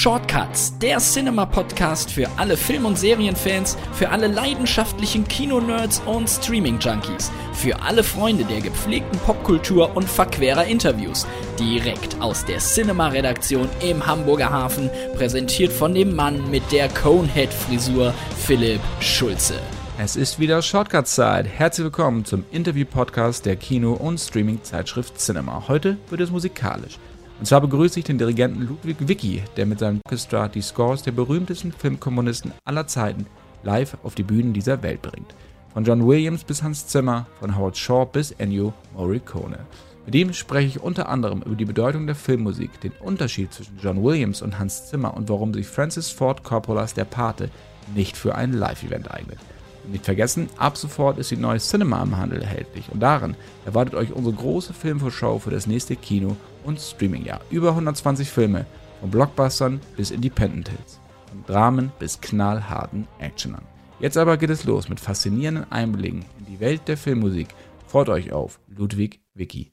Shortcuts, der Cinema-Podcast für alle Film- und Serienfans, für alle leidenschaftlichen Kinonerds und Streaming-Junkies, für alle Freunde der gepflegten Popkultur und verquerer Interviews. Direkt aus der Cinema-Redaktion im Hamburger Hafen, präsentiert von dem Mann mit der Conehead-Frisur, Philipp Schulze. Es ist wieder Shortcut-Zeit. Herzlich willkommen zum Interview-Podcast der Kino- und Streaming-Zeitschrift Cinema. Heute wird es musikalisch. Und zwar begrüße ich den Dirigenten Ludwig Wicki, der mit seinem Orchestra die Scores der berühmtesten Filmkomponisten aller Zeiten live auf die Bühnen dieser Welt bringt. Von John Williams bis Hans Zimmer, von Howard Shaw bis Ennio Morricone. Mit ihm spreche ich unter anderem über die Bedeutung der Filmmusik, den Unterschied zwischen John Williams und Hans Zimmer und warum sich Francis Ford Coppolas Der Pate nicht für ein Live-Event eignet. Und nicht vergessen, ab sofort ist die neue Cinema im Handel erhältlich und darin erwartet euch unsere große Filmvorschau für das nächste Kino- und Streamingjahr. Über 120 Filme, von Blockbustern bis Independent Hits, von Dramen bis knallharten Actionern. Jetzt aber geht es los mit faszinierenden Einblicken in die Welt der Filmmusik. Freut euch auf Ludwig Wicki.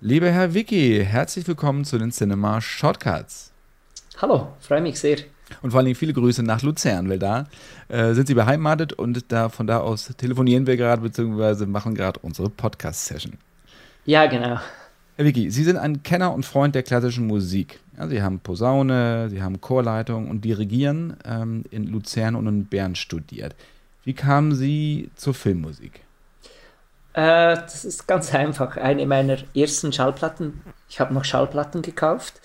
Lieber Herr Wicki, herzlich willkommen zu den Cinema Shortcuts. Hallo, freue mich sehr. Und vor allen Dingen viele Grüße nach Luzern, weil da äh, sind Sie beheimatet und da von da aus telefonieren wir gerade bzw. machen gerade unsere Podcast-Session. Ja, genau. Herr Vicky, Sie sind ein Kenner und Freund der klassischen Musik. Ja, Sie haben Posaune, Sie haben Chorleitung und Dirigieren ähm, in Luzern und in Bern studiert. Wie kamen Sie zur Filmmusik? Äh, das ist ganz einfach. Eine meiner ersten Schallplatten, ich habe noch Schallplatten gekauft,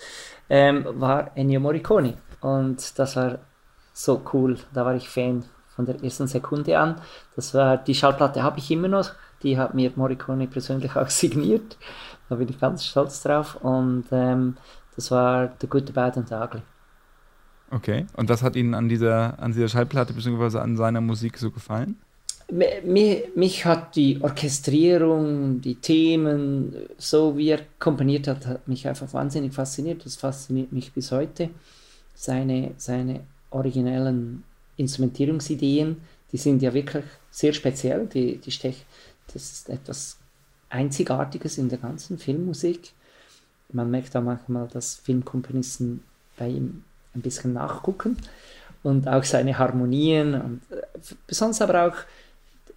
ähm, war Ennio Morricone. Und das war so cool. Da war ich Fan von der ersten Sekunde an. Das war die Schallplatte habe ich immer noch. Die hat mir Morricone persönlich auch signiert. Da bin ich ganz stolz drauf. Und ähm, das war The Good, The Bad and The Ugly. Okay. Und was hat Ihnen an dieser, an dieser Schallplatte bzw. an seiner Musik so gefallen? Mir, mich hat die Orchestrierung, die Themen, so wie er komponiert hat, hat mich einfach wahnsinnig fasziniert. Das fasziniert mich bis heute seine, seine originellen Instrumentierungsideen, die sind ja wirklich sehr speziell. Die, die Stech, das ist etwas Einzigartiges in der ganzen Filmmusik. Man merkt auch manchmal, dass Filmkomponisten bei ihm ein bisschen nachgucken und auch seine Harmonien und äh, besonders aber auch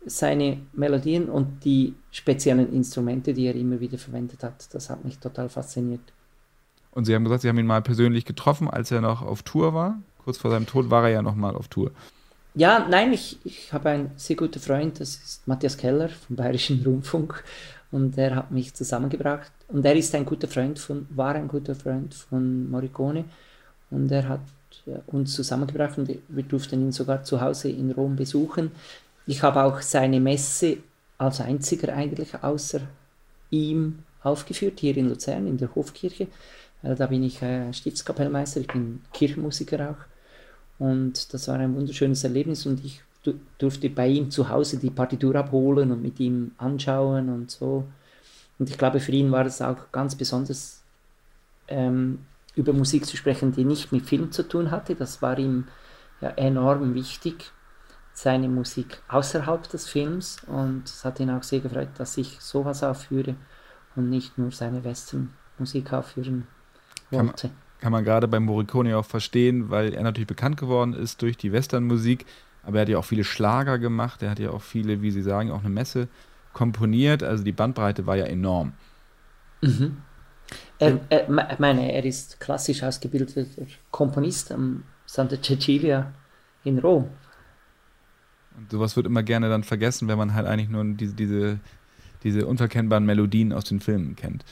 seine Melodien und die speziellen Instrumente, die er immer wieder verwendet hat. Das hat mich total fasziniert. Und Sie haben gesagt, Sie haben ihn mal persönlich getroffen, als er noch auf Tour war. Kurz vor seinem Tod war er ja noch mal auf Tour. Ja, nein, ich, ich habe einen sehr guten Freund, das ist Matthias Keller vom Bayerischen Rundfunk. Und er hat mich zusammengebracht. Und er ist ein guter Freund von, war ein guter Freund von Morricone. Und er hat äh, uns zusammengebracht und wir durften ihn sogar zu Hause in Rom besuchen. Ich habe auch seine Messe als einziger eigentlich außer ihm aufgeführt, hier in Luzern, in der Hofkirche. Äh, da bin ich äh, Stiftskapellmeister, ich bin Kirchenmusiker auch. Und das war ein wunderschönes Erlebnis und ich durfte bei ihm zu Hause die Partitur abholen und mit ihm anschauen und so. Und ich glaube, für ihn war es auch ganz besonders, ähm, über Musik zu sprechen, die nicht mit Film zu tun hatte. Das war ihm ja, enorm wichtig, seine Musik außerhalb des Films. Und es hat ihn auch sehr gefreut, dass ich sowas aufführe und nicht nur seine Western-Musik aufführen wollte. Kann man, kann man gerade bei Morricone auch verstehen, weil er natürlich bekannt geworden ist durch die Western-Musik, aber er hat ja auch viele Schlager gemacht, er hat ja auch viele, wie Sie sagen, auch eine Messe komponiert, also die Bandbreite war ja enorm. Mhm. Er, er, ich meine, er ist klassisch ausgebildeter Komponist am Santa Cecilia in Rom. Und sowas wird immer gerne dann vergessen, wenn man halt eigentlich nur diese, diese, diese unverkennbaren Melodien aus den Filmen kennt.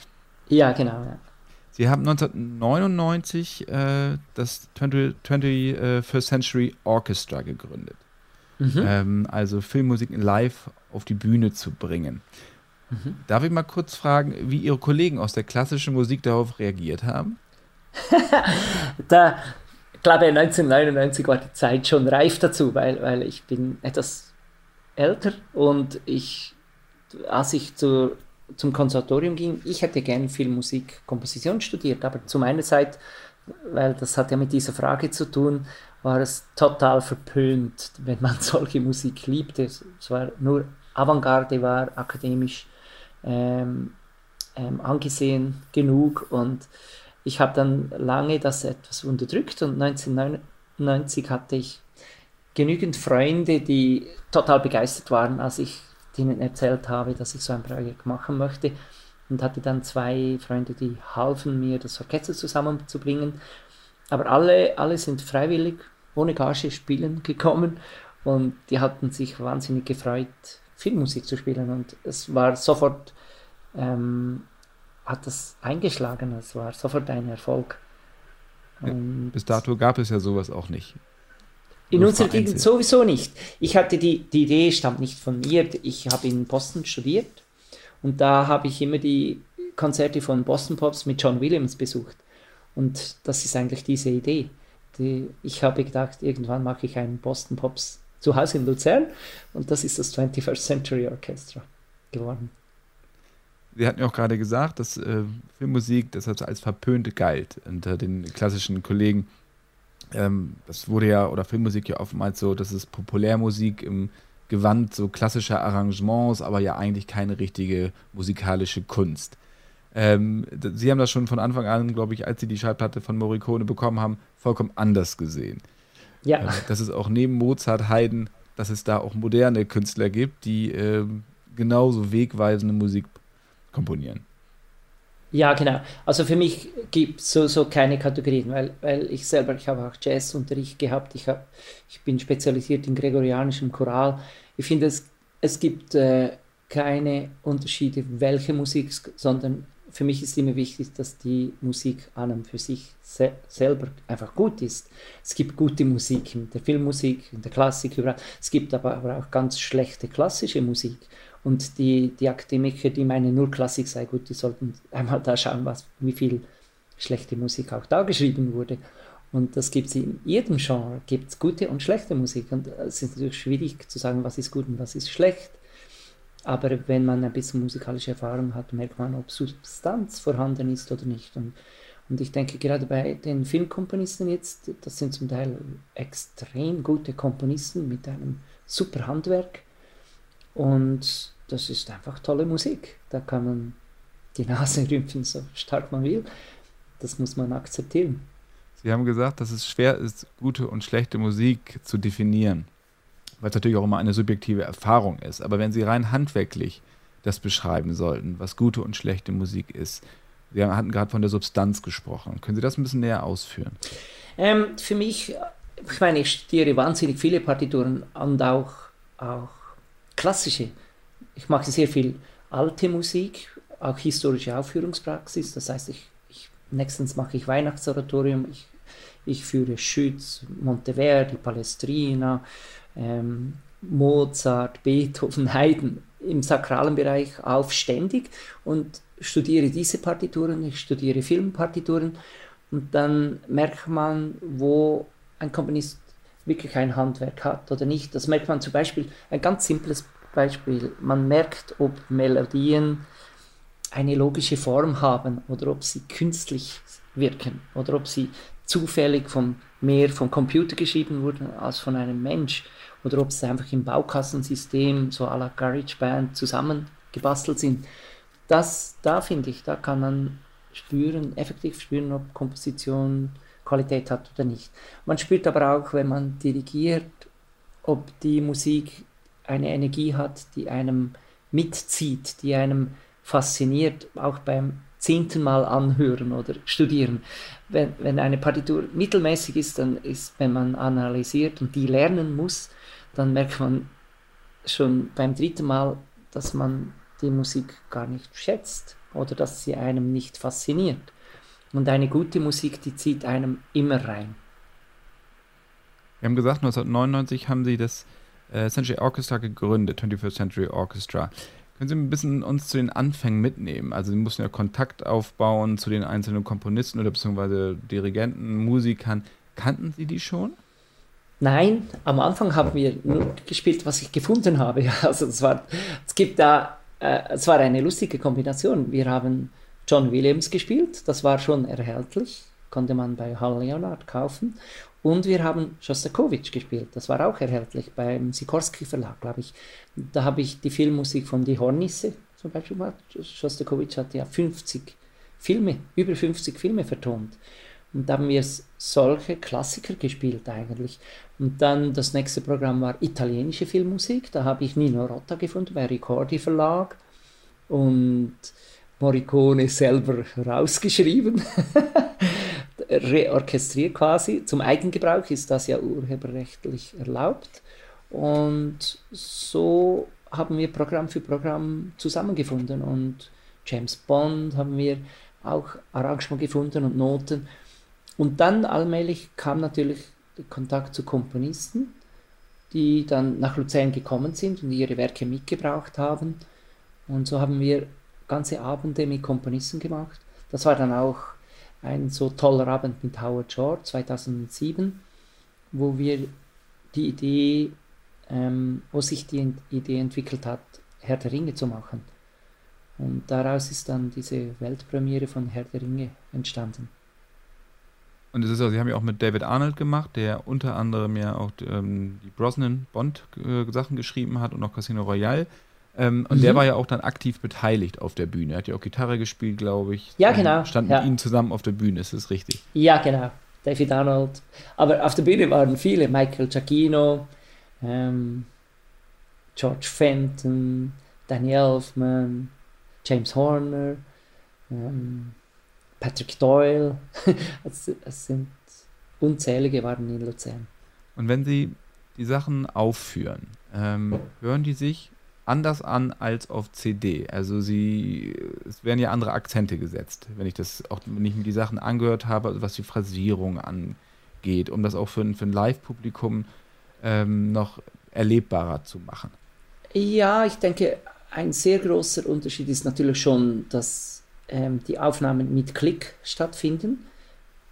Ja, genau. Ja. Sie haben 1999 äh, das 20, 21st Century Orchestra gegründet. Mhm. Ähm, also Filmmusik live auf die Bühne zu bringen. Mhm. Darf ich mal kurz fragen, wie Ihre Kollegen aus der klassischen Musik darauf reagiert haben? da, ich glaube, 1999 war die Zeit schon reif dazu, weil, weil ich bin etwas älter und ich, als ich zur zum Konservatorium ging, ich hätte gerne Filmmusik, Komposition studiert, aber zu meiner Zeit, weil das hat ja mit dieser Frage zu tun, war es total verpönt, wenn man solche Musik liebte. Es war nur Avantgarde, war akademisch ähm, ähm, angesehen genug und ich habe dann lange das etwas unterdrückt und 1999 hatte ich genügend Freunde, die total begeistert waren, als ich denen erzählt habe, dass ich so ein Projekt machen möchte. Und hatte dann zwei Freunde, die halfen mir, das Orchester zusammenzubringen. Aber alle, alle sind freiwillig, ohne Gage spielen gekommen. Und die hatten sich wahnsinnig gefreut, Filmmusik zu spielen. Und es war sofort, ähm, hat das eingeschlagen. Es war sofort ein Erfolg. Und Bis dato gab es ja sowas auch nicht. In unserer Gegend sowieso nicht. Ich hatte die, die Idee, stammt nicht von mir. Ich habe in Boston studiert und da habe ich immer die Konzerte von Boston Pops mit John Williams besucht. Und das ist eigentlich diese Idee. Die, ich habe gedacht, irgendwann mache ich einen Boston Pops zu Hause in Luzern und das ist das 21st Century Orchestra geworden. Sie hatten ja auch gerade gesagt, dass äh, Filmmusik das als verpönt galt unter den klassischen Kollegen ähm, das wurde ja, oder Filmmusik ja oftmals so, das ist Populärmusik im Gewand so klassischer Arrangements, aber ja eigentlich keine richtige musikalische Kunst. Ähm, Sie haben das schon von Anfang an, glaube ich, als Sie die Schallplatte von Morricone bekommen haben, vollkommen anders gesehen. Ja. Ähm, dass es auch neben Mozart, Haydn, dass es da auch moderne Künstler gibt, die ähm, genauso wegweisende Musik komponieren. Ja, genau. Also für mich gibt es so, so keine Kategorien, weil, weil ich selber, ich habe auch Jazzunterricht gehabt, ich, hab, ich bin spezialisiert in gregorianischem Choral. Ich finde, es, es gibt äh, keine Unterschiede, welche Musik, sondern für mich ist immer wichtig, dass die Musik an und für sich se selber einfach gut ist. Es gibt gute Musik in der Filmmusik, in der Klassik, überall. Es gibt aber, aber auch ganz schlechte klassische Musik. Und die, die Akademiker, die meinen, nur Klassik sei gut, die sollten einmal da schauen, was, wie viel schlechte Musik auch da geschrieben wurde. Und das gibt es in jedem Genre, gibt es gute und schlechte Musik. Und es ist natürlich schwierig zu sagen, was ist gut und was ist schlecht. Aber wenn man ein bisschen musikalische Erfahrung hat, merkt man, ob Substanz vorhanden ist oder nicht. Und, und ich denke, gerade bei den Filmkomponisten jetzt, das sind zum Teil extrem gute Komponisten mit einem super Handwerk. Und das ist einfach tolle Musik. Da kann man die Nase rümpfen, so stark man will. Das muss man akzeptieren. Sie haben gesagt, dass es schwer ist, gute und schlechte Musik zu definieren, weil es natürlich auch immer eine subjektive Erfahrung ist. Aber wenn Sie rein handwerklich das beschreiben sollten, was gute und schlechte Musik ist, Sie hatten gerade von der Substanz gesprochen. Können Sie das ein bisschen näher ausführen? Ähm, für mich, ich meine, ich studiere wahnsinnig viele Partituren und auch, auch klassische. Ich mache sehr viel alte Musik, auch historische Aufführungspraxis. Das heißt, ich, ich nächstens mache ich Weihnachtsoratorium, ich, ich führe Schütz, Monteverdi, Palestrina, ähm, Mozart, Beethoven, Haydn im sakralen Bereich auf ständig und studiere diese Partituren, ich studiere Filmpartituren und dann merkt man, wo ein Komponist wirklich ein Handwerk hat oder nicht. Das merkt man zum Beispiel, ein ganz simples Beispiel, man merkt, ob Melodien eine logische Form haben oder ob sie künstlich wirken oder ob sie zufällig vom, mehr vom Computer geschrieben wurden als von einem Mensch oder ob sie einfach im Baukastensystem so à la GarageBand zusammengebastelt sind. Das, da finde ich, da kann man spüren, effektiv spüren, ob Komposition Qualität hat oder nicht. Man spürt aber auch, wenn man dirigiert, ob die Musik eine Energie hat, die einem mitzieht, die einem fasziniert, auch beim zehnten Mal anhören oder studieren. Wenn, wenn eine Partitur mittelmäßig ist, dann ist, wenn man analysiert und die lernen muss, dann merkt man schon beim dritten Mal, dass man die Musik gar nicht schätzt oder dass sie einem nicht fasziniert. Und eine gute Musik, die zieht einem immer rein. Wir haben gesagt, 1999 haben Sie das äh, Century Orchestra gegründet, 21st Century Orchestra. Können Sie ein bisschen uns zu den Anfängen mitnehmen? Also Sie mussten ja Kontakt aufbauen zu den einzelnen Komponisten oder beziehungsweise Dirigenten, Musikern. Kannten Sie die schon? Nein, am Anfang haben wir nur gespielt, was ich gefunden habe. Also es war, es gibt da, äh, es war eine lustige Kombination. Wir haben John Williams gespielt, das war schon erhältlich, konnte man bei Hall Leonard kaufen. Und wir haben Shostakovich gespielt, das war auch erhältlich beim Sikorski Verlag, glaube ich. Da habe ich die Filmmusik von Die Hornisse zum Beispiel gemacht. Shostakovich hat ja 50 Filme, über 50 Filme vertont. Und da haben wir solche Klassiker gespielt eigentlich. Und dann das nächste Programm war italienische Filmmusik. Da habe ich Nino Rotta gefunden bei Ricordi Verlag und Morricone selber rausgeschrieben, reorchestriert quasi. Zum Eigengebrauch ist das ja urheberrechtlich erlaubt. Und so haben wir Programm für Programm zusammengefunden und James Bond haben wir auch Arrangement gefunden und Noten. Und dann allmählich kam natürlich der Kontakt zu Komponisten, die dann nach Luzern gekommen sind und ihre Werke mitgebracht haben. Und so haben wir ganze Abende mit Komponisten gemacht. Das war dann auch ein so toller Abend mit Howard Shore 2007, wo wir die Idee, ähm, wo sich die Idee entwickelt hat, Herr der Ringe zu machen. Und daraus ist dann diese Weltpremiere von Herr der Ringe entstanden. Und es ist auch, sie haben ja auch mit David Arnold gemacht, der unter anderem ja auch ähm, die Brosnan-Bond-Sachen geschrieben hat und auch Casino Royale. Ähm, und mhm. der war ja auch dann aktiv beteiligt auf der Bühne. Er hat ja auch Gitarre gespielt, glaube ich. Ja, genau. Stand ja. mit ihnen zusammen auf der Bühne, ist das richtig? Ja, genau. David Arnold. Aber auf der Bühne waren viele. Michael Giacchino, ähm, George Fenton, Danny Elfman, James Horner. Ähm, Patrick Doyle. es, es, sind unzählige waren in Luzern. Und wenn Sie die Sachen aufführen, ähm, hören die sich anders an als auf CD. Also sie, es werden ja andere Akzente gesetzt, wenn ich das auch, wenn ich mir die Sachen angehört habe, also was die Phrasierung angeht, um das auch für, für ein Live-Publikum ähm, noch erlebbarer zu machen. Ja, ich denke, ein sehr großer Unterschied ist natürlich schon, dass ähm, die Aufnahmen mit Klick stattfinden.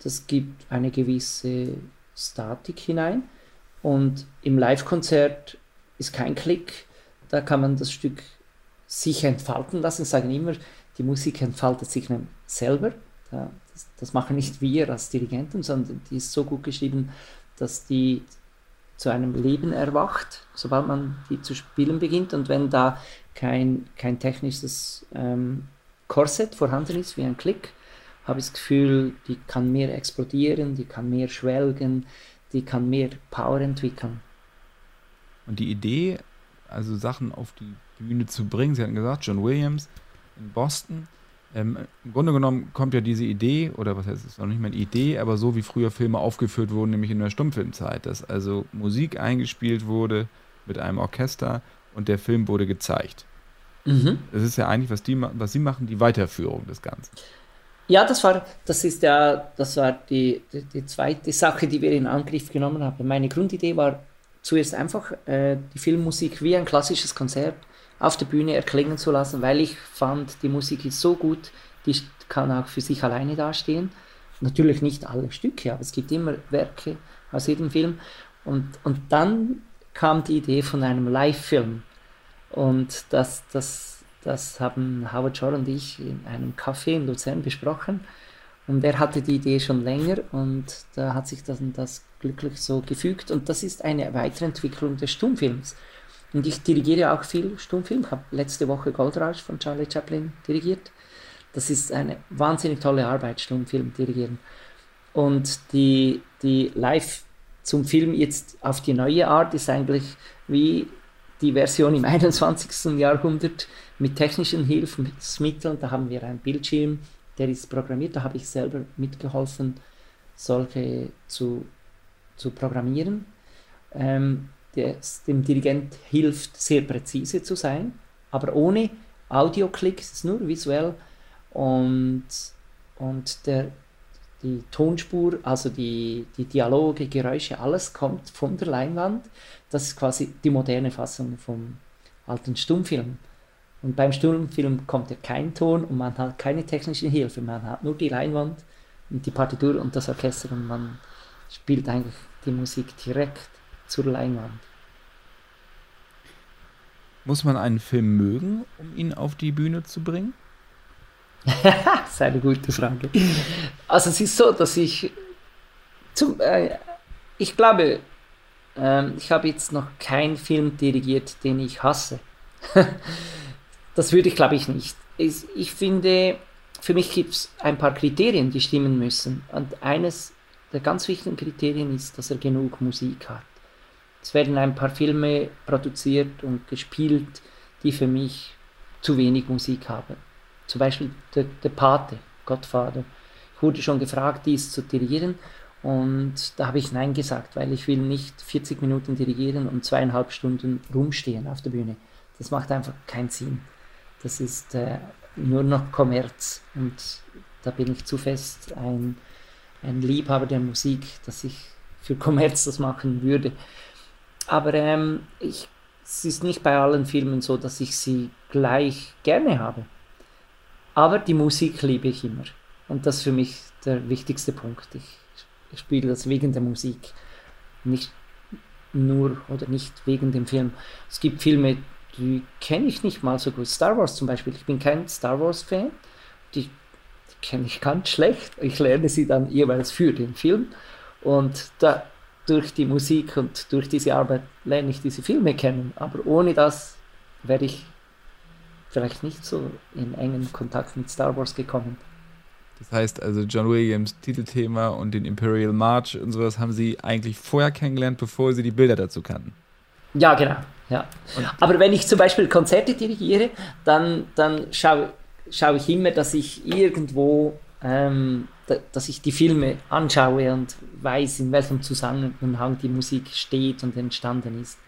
Das gibt eine gewisse Statik hinein. Und im Live-Konzert ist kein Klick. Da kann man das Stück sich entfalten lassen. Ich sage immer, die Musik entfaltet sich selber. Das, das machen nicht wir als Dirigenten, sondern die ist so gut geschrieben, dass die zu einem Leben erwacht, sobald man die zu spielen beginnt. Und wenn da kein, kein technisches ähm, Korsett vorhanden ist, wie ein Klick, habe ich das Gefühl, die kann mehr explodieren, die kann mehr schwelgen, die kann mehr Power entwickeln. Und die Idee, also Sachen auf die Bühne zu bringen, Sie hatten gesagt, John Williams in Boston, ähm, Im Grunde genommen kommt ja diese Idee, oder was heißt es, noch nicht mal eine Idee, aber so wie früher Filme aufgeführt wurden, nämlich in der Stummfilmzeit, dass also Musik eingespielt wurde mit einem Orchester und der Film wurde gezeigt. Mhm. Das ist ja eigentlich, was, die, was sie machen, die Weiterführung des Ganzen. Ja, das war, das ist ja, das war die, die, die zweite Sache, die wir in Angriff genommen haben. Meine Grundidee war zuerst einfach, äh, die Filmmusik wie ein klassisches Konzert auf der Bühne erklingen zu lassen, weil ich fand, die Musik ist so gut, die kann auch für sich alleine dastehen. Natürlich nicht alle Stücke, aber es gibt immer Werke aus jedem Film. Und, und dann kam die Idee von einem Live-Film. Und das, das, das haben Howard Shore und ich in einem Café in Luzern besprochen. Und er hatte die Idee schon länger und da hat sich das, das glücklich so gefügt. Und das ist eine Weiterentwicklung des Stummfilms. Und ich dirigiere auch viel Stummfilm. Ich habe letzte Woche Goldrausch von Charlie Chaplin dirigiert. Das ist eine wahnsinnig tolle Arbeit, Stummfilm dirigieren. Und die, die Live zum Film jetzt auf die neue Art ist eigentlich wie die Version im 21. Jahrhundert mit technischen Hilfsmitteln. Da haben wir einen Bildschirm, der ist programmiert. Da habe ich selber mitgeholfen, solche zu, zu programmieren. Ähm, der, dem Dirigent hilft, sehr präzise zu sein, aber ohne Audio-Klicks, nur visuell. Und, und der, die Tonspur, also die, die Dialoge, Geräusche, alles kommt von der Leinwand. Das ist quasi die moderne Fassung vom alten Stummfilm. Und beim Stummfilm kommt ja kein Ton und man hat keine technische Hilfe. Man hat nur die Leinwand und die Partitur und das Orchester und man spielt eigentlich die Musik direkt zur Leinwand. Muss man einen Film mögen, um ihn auf die Bühne zu bringen? das ist eine gute Frage. Also es ist so, dass ich zum, äh, ich glaube, äh, ich habe jetzt noch keinen Film dirigiert, den ich hasse. das würde ich, glaube ich, nicht. Ich, ich finde, für mich gibt es ein paar Kriterien, die stimmen müssen. Und eines der ganz wichtigen Kriterien ist, dass er genug Musik hat. Es werden ein paar Filme produziert und gespielt, die für mich zu wenig Musik haben. Zum Beispiel der, der Pate, Godfather. Ich wurde schon gefragt, dies zu dirigieren und da habe ich Nein gesagt, weil ich will nicht 40 Minuten dirigieren und zweieinhalb Stunden rumstehen auf der Bühne. Das macht einfach keinen Sinn. Das ist äh, nur noch Kommerz und da bin ich zu fest ein, ein Liebhaber der Musik, dass ich für Kommerz das machen würde. Aber ähm, ich, es ist nicht bei allen Filmen so, dass ich sie gleich gerne habe. Aber die Musik liebe ich immer. Und das ist für mich der wichtigste Punkt. Ich, ich spiele das wegen der Musik, nicht nur oder nicht wegen dem Film. Es gibt Filme, die kenne ich nicht mal so gut. Star Wars zum Beispiel. Ich bin kein Star Wars-Fan. Die, kenne ich ganz schlecht. Ich lerne sie dann jeweils für den Film. Und da, durch die Musik und durch diese Arbeit lerne ich diese Filme kennen. Aber ohne das wäre ich vielleicht nicht so in engen Kontakt mit Star Wars gekommen. Das heißt also, John Williams Titelthema und den Imperial March und sowas haben Sie eigentlich vorher kennengelernt, bevor Sie die Bilder dazu kannten. Ja, genau. Ja. Aber wenn ich zum Beispiel Konzerte dirigiere, dann, dann schaue, schaue ich immer, dass ich irgendwo, ähm, da, dass ich die Filme anschaue und weiß, in welchem Zusammenhang die Musik steht und entstanden ist.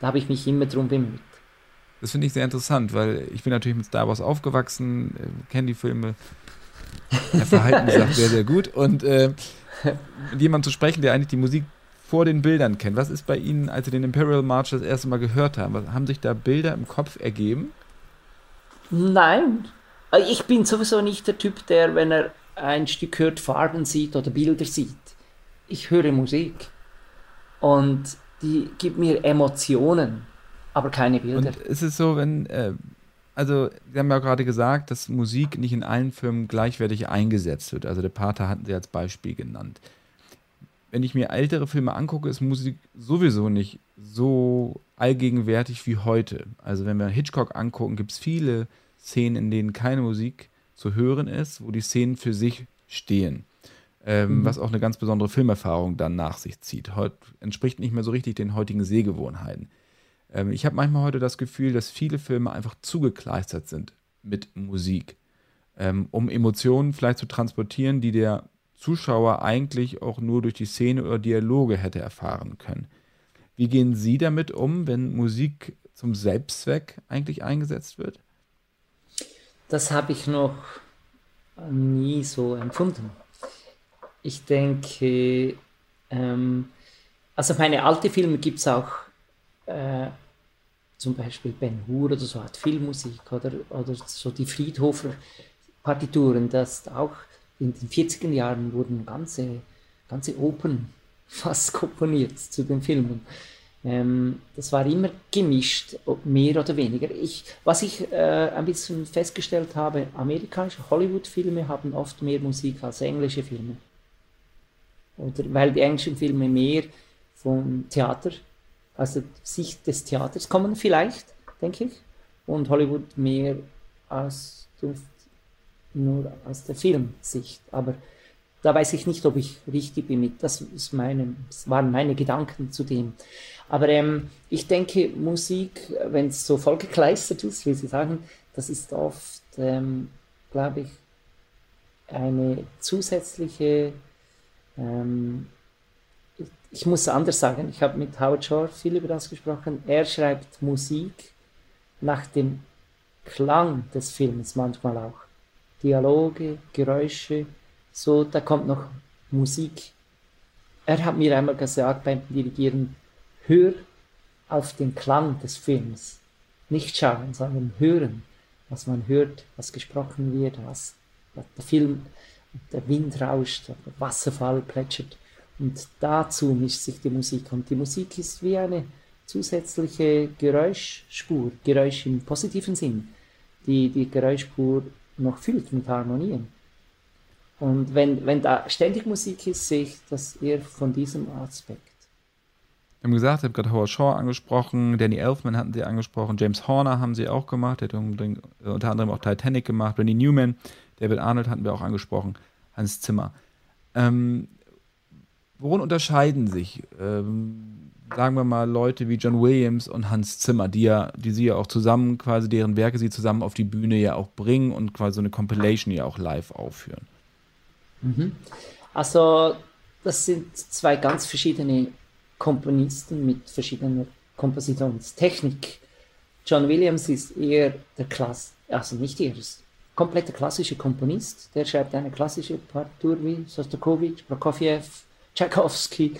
Da habe ich mich immer drum bemüht. Das finde ich sehr interessant, weil ich bin natürlich mit Star Wars aufgewachsen, äh, kenne die Filme. Der Verhalten sagt sehr, sehr gut. Und äh, mit jemandem zu sprechen, der eigentlich die Musik vor den Bildern kennt. Was ist bei Ihnen, als Sie den Imperial March das erste Mal gehört haben? Haben sich da Bilder im Kopf ergeben? Nein. Also ich bin sowieso nicht der Typ, der, wenn er ein Stück hört, Farben sieht oder Bilder sieht. Ich höre Musik. Und die gibt mir Emotionen, aber keine Bilder. Und ist es so, wenn, äh, also Sie haben ja gerade gesagt, dass Musik nicht in allen Firmen gleichwertig eingesetzt wird. Also der Pater hatten Sie als Beispiel genannt wenn ich mir ältere Filme angucke, ist Musik sowieso nicht so allgegenwärtig wie heute. Also wenn wir Hitchcock angucken, gibt es viele Szenen, in denen keine Musik zu hören ist, wo die Szenen für sich stehen. Ähm, mhm. Was auch eine ganz besondere Filmerfahrung dann nach sich zieht. Heute entspricht nicht mehr so richtig den heutigen Sehgewohnheiten. Ähm, ich habe manchmal heute das Gefühl, dass viele Filme einfach zugekleistert sind mit Musik, ähm, um Emotionen vielleicht zu transportieren, die der Zuschauer eigentlich auch nur durch die Szene oder Dialoge hätte erfahren können. Wie gehen Sie damit um, wenn Musik zum Selbstzweck eigentlich eingesetzt wird? Das habe ich noch nie so empfunden. Ich denke, ähm, also meine alte Filme gibt es auch, äh, zum Beispiel Ben Hur oder so hat Filmmusik oder, oder so die Friedhofer Partituren, das auch in den 40er Jahren wurden ganze, ganze Opern fast komponiert zu den Filmen. Ähm, das war immer gemischt, mehr oder weniger. Ich, was ich äh, ein bisschen festgestellt habe, amerikanische Hollywood-Filme haben oft mehr Musik als englische Filme. Oder weil die englischen Filme mehr vom Theater, also Sicht des Theaters kommen vielleicht, denke ich, und Hollywood mehr aus nur aus der Filmsicht. Aber da weiß ich nicht, ob ich richtig bin mit. Das, ist meine, das waren meine Gedanken zu dem. Aber ähm, ich denke, Musik, wenn es so vollgekleistert ist, wie Sie sagen, das ist oft, ähm, glaube ich, eine zusätzliche, ähm, ich, muss anders sagen, ich habe mit Howard Shore viel über das gesprochen. Er schreibt Musik nach dem Klang des Films manchmal auch. Dialoge, Geräusche, so, da kommt noch Musik. Er hat mir einmal gesagt beim Dirigieren, hör auf den Klang des Films. Nicht schauen, sondern hören, was man hört, was gesprochen wird, was, der Film, der Wind rauscht, der Wasserfall plätschert. Und dazu mischt sich die Musik. Und die Musik ist wie eine zusätzliche Geräuschspur, Geräusch im positiven Sinn, die die Geräuschspur noch füllt mit Harmonien. Und wenn, wenn da ständig Musik ist, sehe ich das eher von diesem Aspekt. Wir haben gesagt, ich habe gerade Howard Shaw angesprochen, Danny Elfman hatten sie angesprochen, James Horner haben sie auch gemacht, der hat unter anderem auch Titanic gemacht, Randy Newman, David Arnold hatten wir auch angesprochen, Hans Zimmer. Ähm, worin unterscheiden sich, ähm, sagen wir mal, Leute wie John Williams und Hans Zimmer, die ja, die sie ja auch zusammen, quasi deren Werke sie zusammen auf die Bühne ja auch bringen und quasi so eine Compilation ja auch live aufführen? Mhm. Also, das sind zwei ganz verschiedene Komponisten mit verschiedener Kompositionstechnik. John Williams ist eher der Klass, also nicht eher, ist kompletter klassischer Komponist. Der schreibt eine klassische Partitur wie Sostakovich, Prokofjew, Tchaikovsky,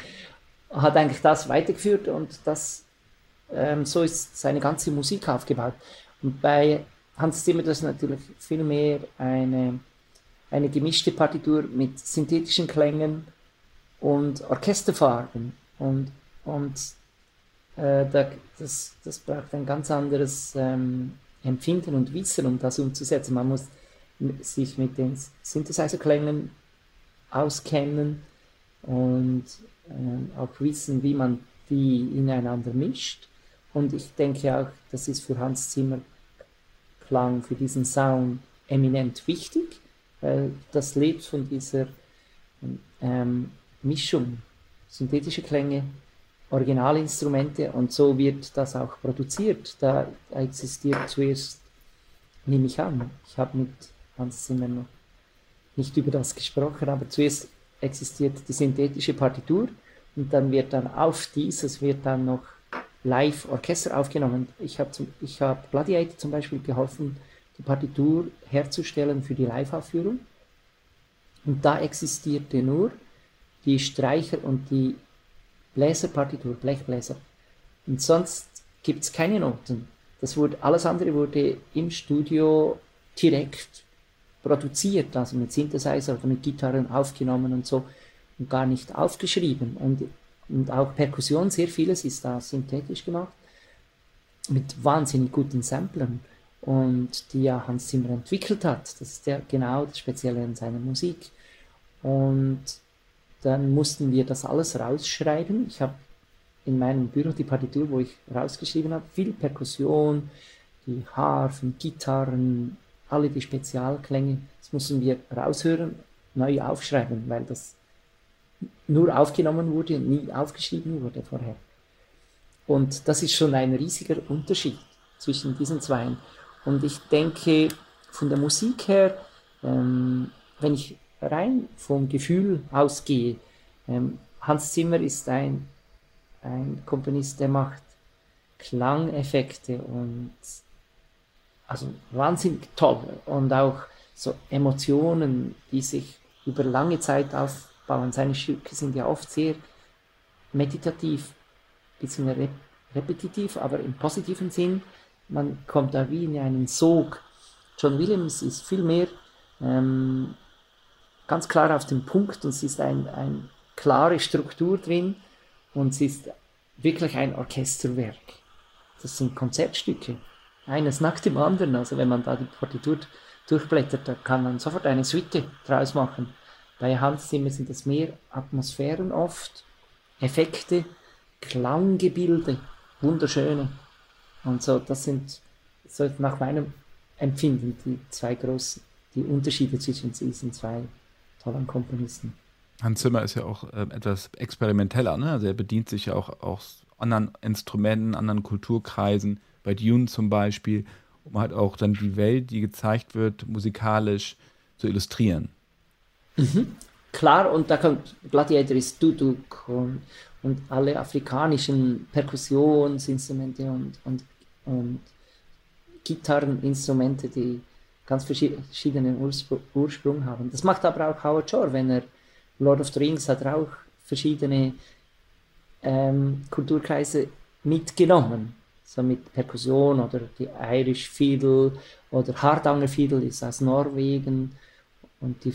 hat eigentlich das weitergeführt und das, ähm, so ist seine ganze Musik aufgebaut. Und bei Hans Zimmer das ist natürlich viel mehr eine, eine gemischte Partitur mit synthetischen Klängen und Orchesterfarben und, und äh, das, das braucht ein ganz anderes ähm, Empfinden und Wissen, um das umzusetzen. Man muss sich mit den Synthesizer-Klängen auskennen und äh, auch wissen, wie man die ineinander mischt. Und ich denke auch, das ist für Hans Zimmer Klang, für diesen Sound eminent wichtig, weil das lebt von dieser ähm, Mischung synthetische Klänge Originalinstrumente und so wird das auch produziert. Da existiert zuerst, nehme ich an, ich habe mit Hans Zimmer noch nicht über das gesprochen, aber zuerst existiert die synthetische Partitur und dann wird dann auf dieses wird dann noch live Orchester aufgenommen. Ich habe ich hab Gladiator zum Beispiel geholfen, die Partitur herzustellen für die Live-Aufführung. Und da existierte nur die Streicher und die Bläserpartitur, Blechbläser. Und sonst gibt es keine Noten. Das wurde, alles andere wurde im Studio direkt produziert, also mit Synthesizer oder mit Gitarren aufgenommen und so und gar nicht aufgeschrieben. Und, und auch Perkussion, sehr vieles ist da synthetisch gemacht mit wahnsinnig guten Samplern und die ja Hans Zimmer entwickelt hat. Das ist ja genau das Spezielle in seiner Musik. Und dann mussten wir das alles rausschreiben. Ich habe in meinem Büro die Partitur, wo ich rausgeschrieben habe, viel Perkussion, die Harfen, Gitarren, alle die Spezialklänge. Das mussten wir raushören, neu aufschreiben, weil das nur aufgenommen wurde, nie aufgeschrieben wurde vorher. Und das ist schon ein riesiger Unterschied zwischen diesen zwei. Und ich denke, von der Musik her, ähm, wenn ich rein vom Gefühl ausgehe, ähm, Hans Zimmer ist ein, ein Komponist, der macht Klangeffekte und also wahnsinnig toll und auch so Emotionen, die sich über lange Zeit aufbauen. Seine Stücke sind ja oft sehr meditativ, bisschen rep repetitiv, aber im positiven Sinn. Man kommt da wie in einen Sog. John Williams ist viel mehr ähm, ganz klar auf den Punkt und es ist eine ein klare Struktur drin und es ist wirklich ein Orchesterwerk. Das sind Konzertstücke. Eines nach dem anderen. Also wenn man da die Partitur durchblättert, da kann man sofort eine Suite draus machen. Bei Hans Zimmer sind es mehr Atmosphären oft, Effekte, Klanggebilde, wunderschöne. Und so, das sind so nach meinem Empfinden die zwei großen, die Unterschiede zwischen diesen zwei tollen Komponisten. Hans Zimmer ist ja auch äh, etwas experimenteller, ne? Also er bedient sich ja auch aus anderen Instrumenten, anderen Kulturkreisen, bei Dune zum Beispiel, um halt auch dann die Welt, die gezeigt wird, musikalisch zu illustrieren. Mhm. Klar, und da kommt Gladiator ist Duduk und, und alle afrikanischen Perkussionsinstrumente und, und, und Gitarreninstrumente, die ganz verschiedenen Urspr Ursprung haben. Das macht aber auch Howard Shore, wenn er Lord of the Rings hat auch verschiedene ähm, Kulturkreise mitgenommen, so mit Perkussion oder die Irish Fiddle oder Hardanger Fiddle ist aus Norwegen und die,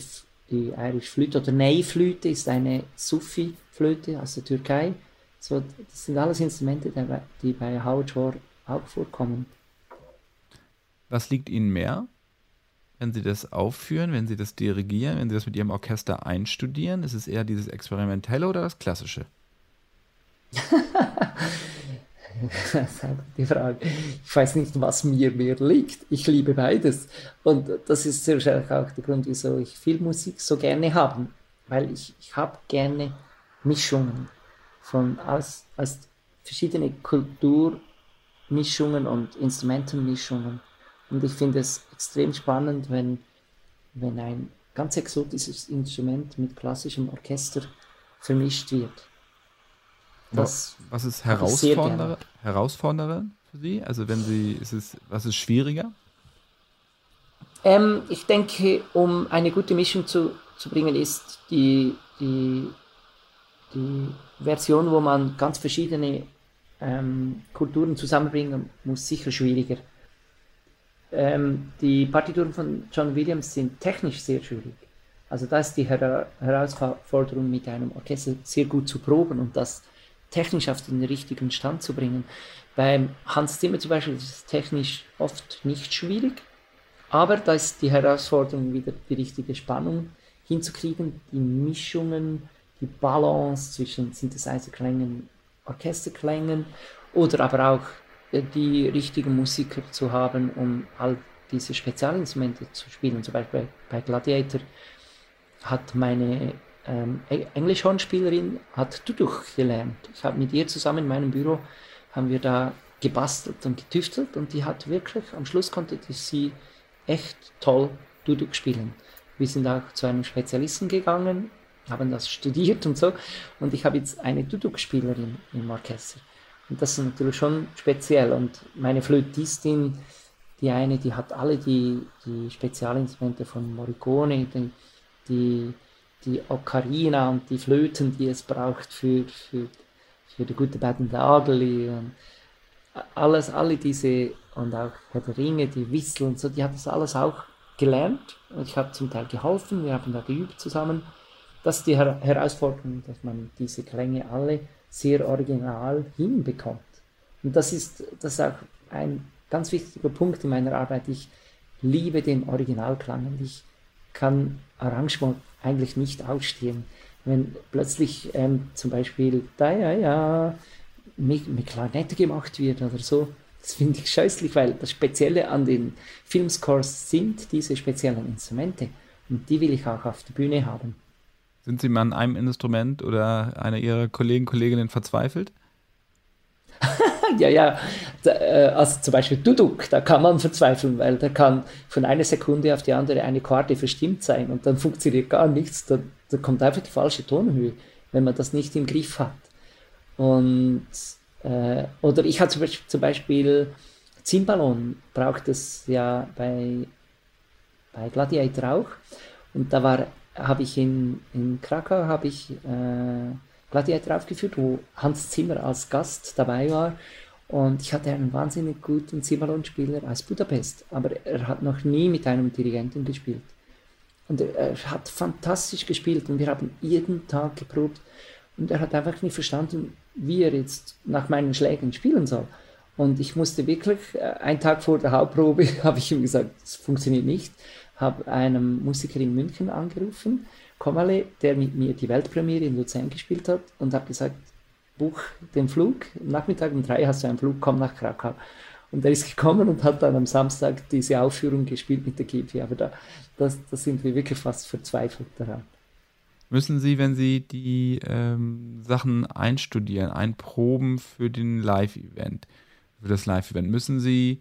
die Irish Flöte oder Ney-Flöte ist eine Sufi-Flöte aus der Türkei. So, das sind alles Instrumente, die bei Howard Shore auch vorkommen. Was liegt Ihnen mehr? wenn Sie das aufführen, wenn Sie das dirigieren, wenn Sie das mit Ihrem Orchester einstudieren? Ist es eher dieses Experimentelle oder das Klassische? die Frage. Ich weiß nicht, was mir mehr liegt. Ich liebe beides. Und das ist sehr wahrscheinlich auch der Grund, wieso ich viel Musik so gerne habe. Weil ich, ich habe gerne Mischungen von aus, aus verschiedene Kulturmischungen und Instrumentenmischungen. Und ich finde es extrem spannend, wenn, wenn ein ganz exotisches Instrument mit klassischem Orchester vermischt wird. Das was ist herausfordernder, herausfordernder für Sie? Also wenn Sie, ist es, was ist schwieriger? Ähm, ich denke, um eine gute Mischung zu, zu bringen, ist die, die, die Version, wo man ganz verschiedene ähm, Kulturen zusammenbringen muss, sicher schwieriger. Ähm, die Partituren von John Williams sind technisch sehr schwierig. Also da ist die Her Herausforderung mit einem Orchester sehr gut zu proben und das technisch auf den richtigen Stand zu bringen. Beim Hans Zimmer zum Beispiel ist es technisch oft nicht schwierig, aber da ist die Herausforderung wieder die richtige Spannung hinzukriegen, die Mischungen, die Balance zwischen Synthesizer-Klängen, Orchesterklängen oder aber auch die richtigen Musiker zu haben, um all diese Spezialinstrumente zu spielen. Zum Beispiel bei Gladiator hat meine ähm, Englischhornspielerin hat Tuduch gelernt. Ich habe mit ihr zusammen in meinem Büro haben wir da gebastelt und getüftelt und die hat wirklich, am Schluss konnte sie echt toll Duduk spielen. Wir sind auch zu einem Spezialisten gegangen, haben das studiert und so und ich habe jetzt eine Duduk-Spielerin im Orchester. Und das ist natürlich schon speziell und meine Flötistin, die eine, die hat alle die, die Spezialinstrumente von Morricone, die, die die Ocarina und die Flöten, die es braucht für, für, für die gute Bad und Ugly und alles, alle diese und auch Herr der Ringe, die Whistle und so, die hat das alles auch gelernt und ich habe zum Teil geholfen, wir haben da geübt zusammen. Das ist die Her Herausforderung, dass man diese Klänge alle sehr original hinbekommt. Und das ist, das ist auch ein ganz wichtiger Punkt in meiner Arbeit. Ich liebe den Originalklang und ich kann Arrangement eigentlich nicht ausstehen. Wenn plötzlich ähm, zum Beispiel da ja ja mit, mit Klarinette gemacht wird oder so, das finde ich scheußlich, weil das Spezielle an den Filmscores sind diese speziellen Instrumente und die will ich auch auf der Bühne haben. Sind Sie mal an einem Instrument oder einer Ihrer Kollegen, Kolleginnen verzweifelt? ja, ja. Äh, also zum Beispiel Duduk, da kann man verzweifeln, weil da kann von einer Sekunde auf die andere eine Karte verstimmt sein und dann funktioniert gar nichts. Da, da kommt einfach die falsche Tonhöhe, wenn man das nicht im Griff hat. Und, äh, oder ich hatte zum Beispiel Zimballon, braucht es ja bei, bei Gladiator auch. Und da war, habe ich in, in Krakau, habe ich äh, Gladiator aufgeführt, wo Hans Zimmer als Gast dabei war. Und ich hatte einen wahnsinnig guten Zimmerlon-Spieler aus Budapest, aber er hat noch nie mit einem Dirigenten gespielt. Und er, er, hat fantastisch gespielt und wir haben jeden Tag geprobt. Und er hat einfach nicht verstanden, wie er jetzt nach meinen Schlägen spielen soll. Und ich musste wirklich, äh, einen Tag vor der Hauptprobe, habe ich ihm gesagt, es funktioniert nicht, habe einem Musiker in München angerufen, Komale, der mit mir die Weltpremiere in Luzern gespielt hat und habe gesagt, buch den Flug, Nachmittag um drei hast du einen Flug, komm nach Krakau. Und er ist gekommen und hat dann am Samstag diese Aufführung gespielt mit der GP. Aber da, das, da sind wir wirklich fast verzweifelt daran. Müssen Sie, wenn Sie die ähm, Sachen einstudieren, einproben für den Live-Event, für das Live-Event, müssen Sie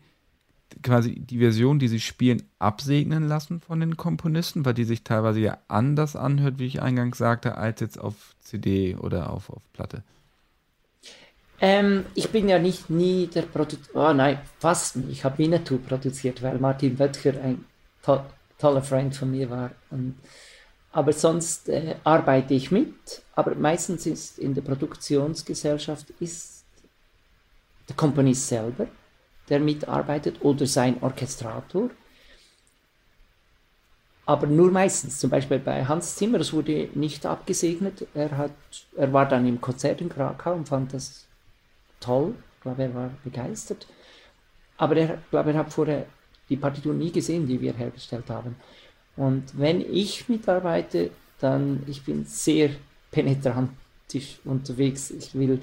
quasi die Version, die sie spielen, absegnen lassen von den Komponisten, weil die sich teilweise ja anders anhört, wie ich eingangs sagte, als jetzt auf CD oder auf, auf Platte? Ähm, ich bin ja nicht nie der Produzent, oh nein, fast nie. Ich habe Winnetou produziert, weil Martin Böttcher ein to toller Freund von mir war. Und, aber sonst äh, arbeite ich mit, aber meistens ist in der Produktionsgesellschaft ist der Komponist selber der mitarbeitet oder sein Orchestrator. Aber nur meistens, zum Beispiel bei Hans Zimmer, das wurde nicht abgesegnet. Er, hat, er war dann im Konzert in Krakau und fand das toll. Ich glaube, er war begeistert. Aber er, glaube, er hat vorher die Partitur nie gesehen, die wir hergestellt haben. Und wenn ich mitarbeite, dann ich bin sehr penetrantisch unterwegs. Ich will,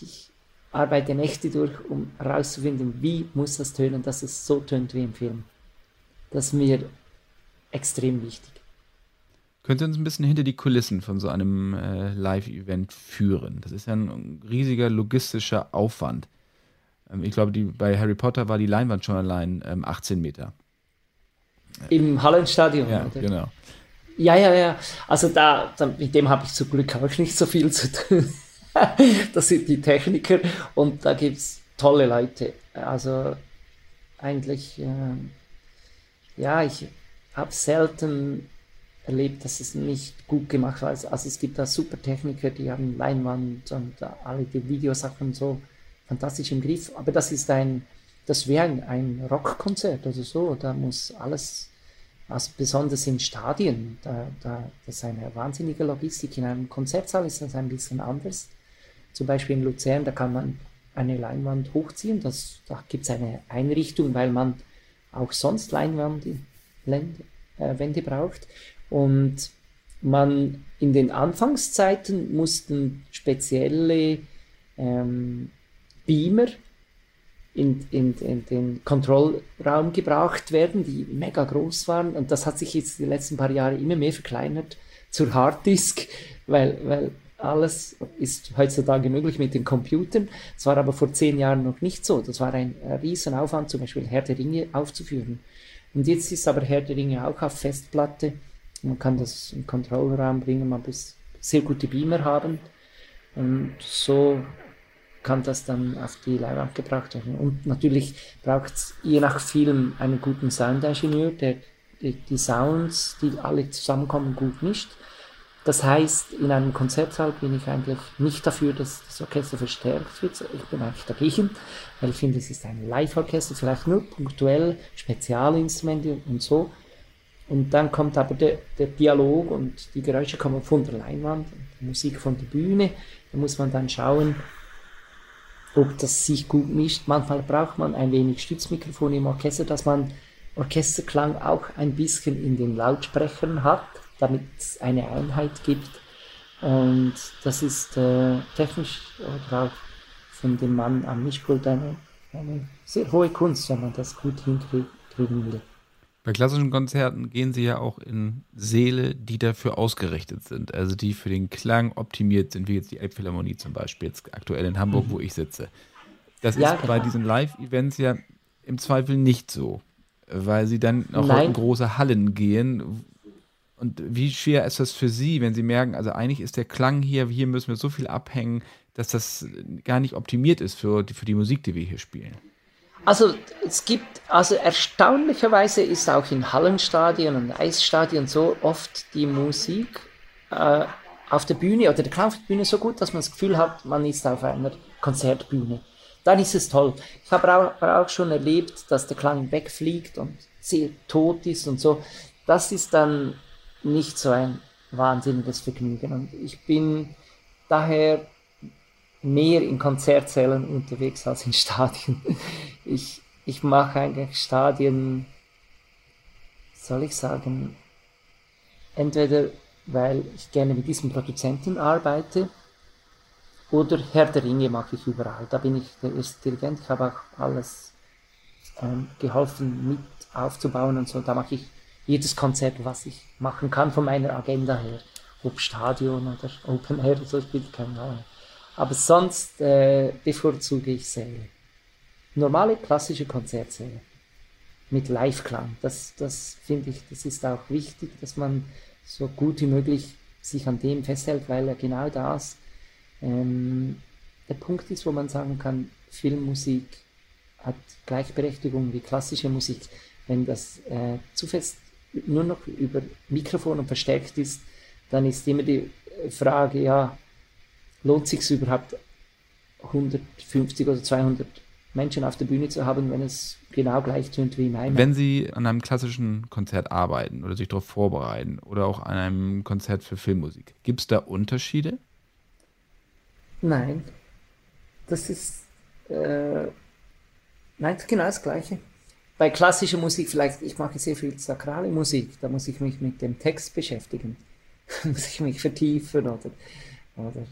ich, arbeite Nächte durch, um herauszufinden, wie muss das tönen, dass es so tönt wie im Film. Das ist mir extrem wichtig. Könnt ihr uns ein bisschen hinter die Kulissen von so einem äh, Live-Event führen? Das ist ja ein riesiger logistischer Aufwand. Ähm, ich glaube, die, bei Harry Potter war die Leinwand schon allein ähm, 18 Meter. Im Hallenstadion, Ja, oder? genau. Ja, ja, ja. Also da, da mit dem habe ich zum Glück auch nicht so viel zu tun. das sind die Techniker und da gibt es tolle Leute. Also eigentlich, ähm, ja, ich habe selten erlebt, dass es nicht gut gemacht war. Also es gibt da super Techniker, die haben Leinwand und alle die Videosachen so fantastisch im Griff. Aber das ist ein, das wäre ein, ein Rockkonzert oder so. Da muss alles also besonders in Stadien, da, da, das ist eine wahnsinnige Logistik. In einem Konzertsaal ist das ein bisschen anders. Zum Beispiel in Luzern, da kann man eine Leinwand hochziehen. Das, da gibt es eine Einrichtung, weil man auch sonst Leinwände äh, braucht. Und man in den Anfangszeiten mussten spezielle ähm, Beamer in, in, in, den Kontrollraum gebracht werden, die mega groß waren. Und das hat sich jetzt die letzten paar Jahre immer mehr verkleinert zur Harddisk, weil, weil alles ist heutzutage möglich mit den Computern. Das war aber vor zehn Jahren noch nicht so. Das war ein riesen Aufwand, zum Beispiel Herr der Ringe aufzuführen. Und jetzt ist aber Herr der Ringe auch auf Festplatte. Man kann das im Kontrollraum bringen, man muss sehr gute Beamer haben. Und so kann das dann auf die Leinwand gebracht werden. Und natürlich braucht es je nach Film einen guten Soundingenieur, der die Sounds, die alle zusammenkommen, gut mischt. Das heißt, in einem Konzertsaal bin ich eigentlich nicht dafür, dass das Orchester verstärkt wird. Ich bin eigentlich dagegen, weil ich finde, es ist ein Live-Orchester, vielleicht nur punktuell, Spezialinstrumente und so. Und dann kommt aber der, der Dialog und die Geräusche kommen von der Leinwand, die Musik von der Bühne. Da muss man dann schauen, ob das sich gut mischt. Manchmal braucht man ein wenig Stützmikrofon im Orchester, dass man Orchesterklang auch ein bisschen in den Lautsprechern hat, damit es eine Einheit gibt. Und das ist äh, technisch oder auch von dem Mann am Mischpult eine, eine sehr hohe Kunst, wenn man das gut hinkriegen will. Bei klassischen Konzerten gehen sie ja auch in Säle, die dafür ausgerichtet sind, also die für den Klang optimiert sind, wie jetzt die Elbphilharmonie zum Beispiel, jetzt aktuell in Hamburg, mhm. wo ich sitze. Das ja, ist genau. bei diesen Live-Events ja im Zweifel nicht so, weil sie dann auch in große Hallen gehen. Und wie schwer ist das für Sie, wenn Sie merken, also eigentlich ist der Klang hier, hier müssen wir so viel abhängen, dass das gar nicht optimiert ist für die, für die Musik, die wir hier spielen? Also es gibt, also erstaunlicherweise ist auch in Hallenstadien und Eisstadien so oft die Musik äh, auf der Bühne oder der Klang auf der Bühne so gut, dass man das Gefühl hat, man ist auf einer Konzertbühne. Dann ist es toll. Ich habe auch, auch schon erlebt, dass der Klang wegfliegt und sehr tot ist und so. Das ist dann nicht so ein wahnsinniges Vergnügen. Und ich bin daher mehr in Konzertsälen unterwegs als in Stadien. Ich, ich mache eigentlich Stadien, soll ich sagen, entweder weil ich gerne mit diesem Produzenten arbeite oder Herr der Ringe mache ich überall. Da bin ich der erste Dirigent. Ich habe auch alles ähm, geholfen mit aufzubauen und so. Da mache ich jedes Konzert, was ich machen kann von meiner Agenda her. Ob Stadion oder Open Air, so spielt keine Rolle. Aber sonst äh, bevorzuge ich Säle. Normale klassische Konzertsäle mit Live-Klang. Das, das finde ich, das ist auch wichtig, dass man so gut wie möglich sich an dem festhält, weil er genau das ähm, der Punkt ist, wo man sagen kann, Filmmusik hat Gleichberechtigung wie klassische Musik. Wenn das äh, zu fest nur noch über Mikrofon und verstärkt ist, dann ist immer die Frage, ja, lohnt sich überhaupt 150 oder 200 Menschen auf der Bühne zu haben, wenn es genau gleich tönt wie in einem. Wenn Sie an einem klassischen Konzert arbeiten oder sich darauf vorbereiten oder auch an einem Konzert für Filmmusik, gibt es da Unterschiede? Nein. Das ist äh, nein, genau das Gleiche. Bei klassischer Musik vielleicht, ich mache sehr viel sakrale Musik, da muss ich mich mit dem Text beschäftigen, muss ich mich vertiefen oder, oder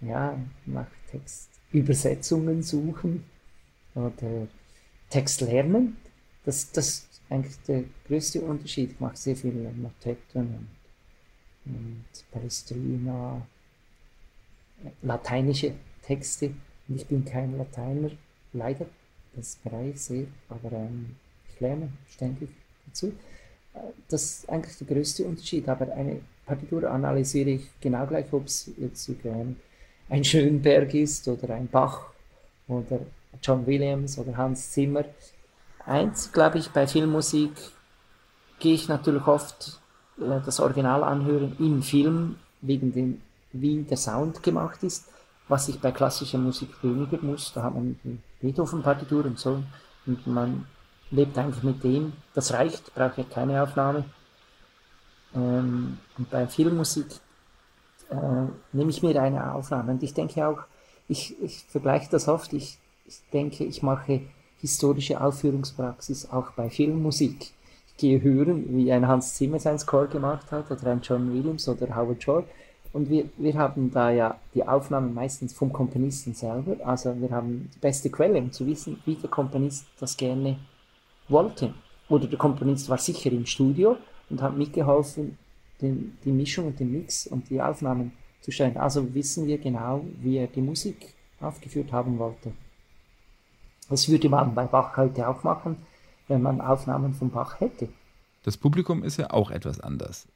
ja, mache Text Übersetzungen suchen oder Text lernen. Das, das ist eigentlich der größte Unterschied. Ich mache sehr viele Motetten und, und Palestrina, lateinische Texte. Und ich bin kein Lateiner, leider. Das bereue ich sehr, aber ähm, lerne ständig dazu. Äh, das ist eigentlich der größte Unterschied. Aber eine Partitur analysiere ich genau gleich, ob es jetzt ein Schönberg ist oder ein Bach oder John Williams oder Hans Zimmer. Eins, glaube ich, bei Filmmusik gehe ich natürlich oft äh, das Original anhören im Film, wegen dem, wie der Sound gemacht ist, was ich bei klassischer Musik weniger muss. Da hat man die Beethoven-Partitur und so und man lebt eigentlich mit dem. Das reicht, brauche ich keine Aufnahme. Ähm, und bei Filmmusik äh, nehme ich mir eine Aufnahme. Und ich denke auch, ich, ich vergleiche das oft, ich, ich denke, ich mache historische Aufführungspraxis auch bei Filmmusik. Ich gehe hören, wie ein Hans Zimmer sein Score gemacht hat oder ein John Williams oder Howard Shore. Und wir, wir haben da ja die Aufnahmen meistens vom Komponisten selber. Also wir haben die beste Quelle, um zu wissen, wie der Komponist das gerne wollte. Oder der Komponist war sicher im Studio und hat mitgeholfen, den, die Mischung und den Mix und die Aufnahmen zu stellen. Also wissen wir genau, wie er die Musik aufgeführt haben wollte. Das würde man bei Bach heute auch machen, wenn man Aufnahmen von Bach hätte. Das Publikum ist ja auch etwas anders.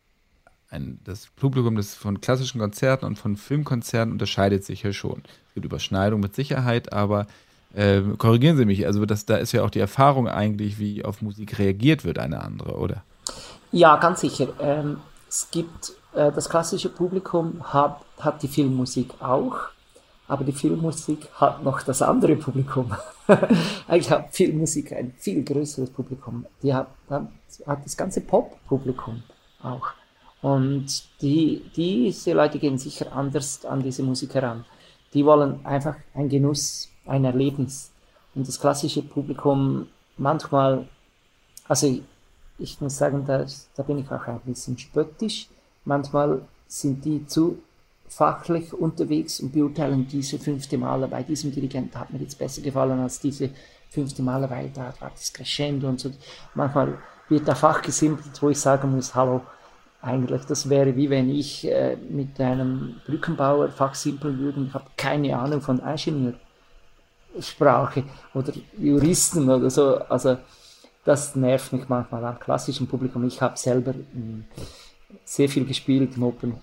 Ein, das Publikum das von klassischen Konzerten und von Filmkonzerten unterscheidet sich ja schon. Es gibt Überschneidungen mit Sicherheit, aber äh, korrigieren Sie mich, also das, da ist ja auch die Erfahrung eigentlich, wie auf Musik reagiert wird, eine andere, oder? Ja, ganz sicher. Ähm, es gibt, äh, das klassische Publikum hat, hat die Filmmusik auch, aber die Filmmusik hat noch das andere Publikum. Eigentlich hat Filmmusik ein viel größeres Publikum. Die hat, hat das ganze Pop-Publikum auch. Und die, diese Leute gehen sicher anders an diese Musik heran. Die wollen einfach ein Genuss, ein Erlebnis. Und das klassische Publikum manchmal, also ich muss sagen, da, da bin ich auch ein bisschen spöttisch. Manchmal sind die zu fachlich unterwegs und beurteilen diese fünfte Maler bei diesem Dirigenten hat mir jetzt besser gefallen als diese fünfte Maler, weil da war das Crescendo und so. Manchmal wird da fachgesimpelt, wo ich sagen muss, hallo, eigentlich, das wäre wie wenn ich äh, mit einem Brückenbauer fachsimpeln würde. Ich habe keine Ahnung von Ingenieursprache oder Juristen oder so. Also das nervt mich manchmal am klassischen Publikum. Ich habe selber hm, sehr viel gespielt im Open,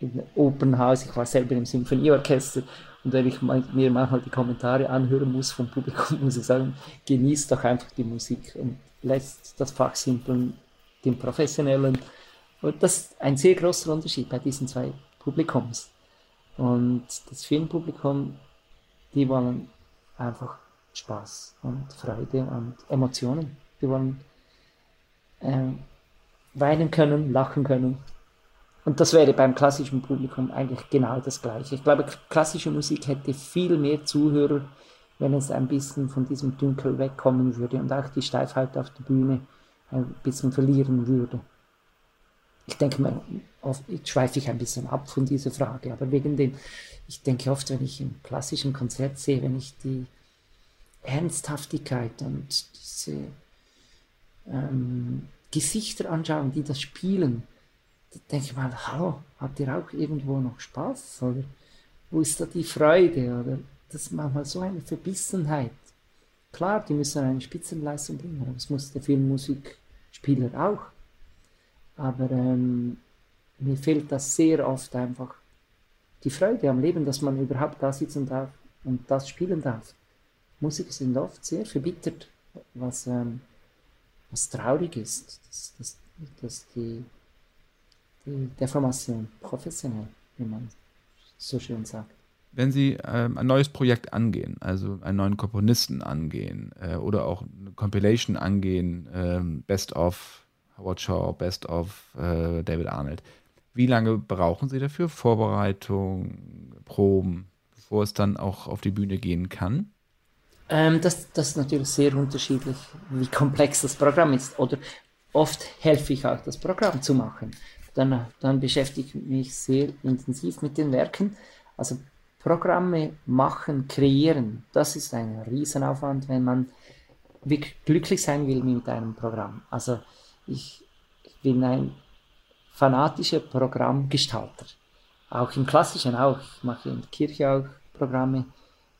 im Open House. Ich war selber im Symphonieorchester und wenn ich mir manchmal die Kommentare anhören muss vom Publikum, muss ich sagen, genießt doch einfach die Musik und lässt das Fachsimpeln dem Professionellen. Und das ist ein sehr großer Unterschied bei diesen zwei Publikums. Und das Filmpublikum, die wollen einfach Spaß und Freude und Emotionen. Die wollen äh, weinen können, lachen können. Und das wäre beim klassischen Publikum eigentlich genau das Gleiche. Ich glaube, klassische Musik hätte viel mehr Zuhörer, wenn es ein bisschen von diesem Dünkel wegkommen würde und auch die Steifheit auf der Bühne ein bisschen verlieren würde. Ich denke mal, oft schweife ich ein bisschen ab von dieser Frage, aber wegen dem, ich denke oft, wenn ich ein klassischen Konzert sehe, wenn ich die Ernsthaftigkeit und diese ähm, Gesichter anschauen, die das spielen, da denke ich mal, hallo, habt ihr auch irgendwo noch Spaß? Oder wo ist da die Freude? Oder das ist manchmal so eine Verbissenheit. Klar, die müssen eine Spitzenleistung bringen, aber das muss der Filmmusikspieler auch. Aber ähm, mir fehlt das sehr oft einfach die Freude am Leben, dass man überhaupt da sitzen darf und das spielen darf. Musiker sind oft sehr verbittert, was ähm, was traurig ist, dass, dass, dass die, die Deformation professionell, wie man so schön sagt. Wenn Sie ähm, ein neues Projekt angehen, also einen neuen Komponisten angehen äh, oder auch eine Compilation angehen, ähm, Best of Howard Best of äh, David Arnold, wie lange brauchen Sie dafür? Vorbereitung, Proben, bevor es dann auch auf die Bühne gehen kann? Ähm, das, das ist natürlich sehr unterschiedlich, wie komplex das Programm ist. Oder oft helfe ich auch, das Programm zu machen. Dann, dann beschäftige ich mich sehr intensiv mit den Werken. Also Programme machen, kreieren, das ist ein Riesenaufwand, wenn man wirklich glücklich sein will mit einem Programm. Also ich, bin ein fanatischer Programmgestalter. Auch im Klassischen auch. Ich mache in der Kirche auch Programme.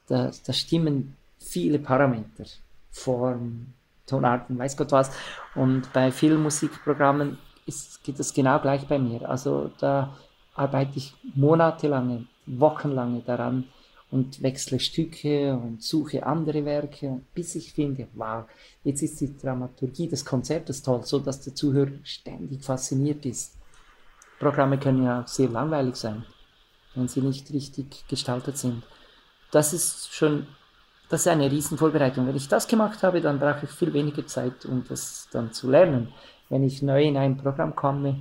Da, da stimmen viele Parameter. Form, Tonarten, weiß Gott was. Und bei Filmmusikprogrammen ist, geht das genau gleich bei mir. Also da arbeite ich monatelange, wochenlange daran und wechsle Stücke und suche andere Werke, bis ich finde, wow, jetzt ist die Dramaturgie des Konzertes toll, so dass der Zuhörer ständig fasziniert ist. Programme können ja auch sehr langweilig sein, wenn sie nicht richtig gestaltet sind. Das ist schon, das ist eine Riesenvorbereitung. Wenn ich das gemacht habe, dann brauche ich viel weniger Zeit, um das dann zu lernen. Wenn ich neu in ein Programm komme,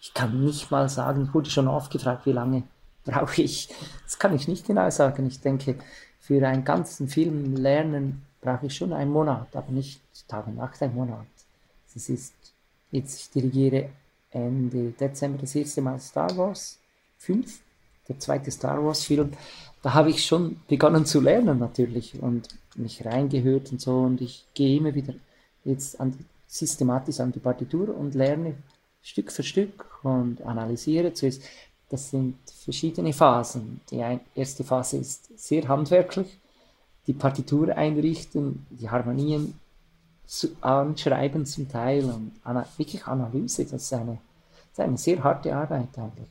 ich kann nicht mal sagen, ich wurde schon oft gefragt, wie lange brauche ich. Das kann ich nicht genau sagen. Ich denke, für einen ganzen Film lernen brauche ich schon einen Monat, aber nicht Tag und Nacht, einen Monat. Das ist, jetzt ich dirigiere Ende Dezember das erste Mal Star Wars 5, der zweite Star Wars Film. Da habe ich schon begonnen zu lernen natürlich und mich reingehört und so und ich gehe immer wieder jetzt an die, systematisch an die Partitur und lerne Stück für Stück und analysiere zuerst. Das sind verschiedene Phasen. Die erste Phase ist sehr handwerklich, die Partitur einrichten, die Harmonien zu, anschreiben zum Teil und ana wirklich Analyse. Das ist, eine, das ist eine sehr harte Arbeit eigentlich.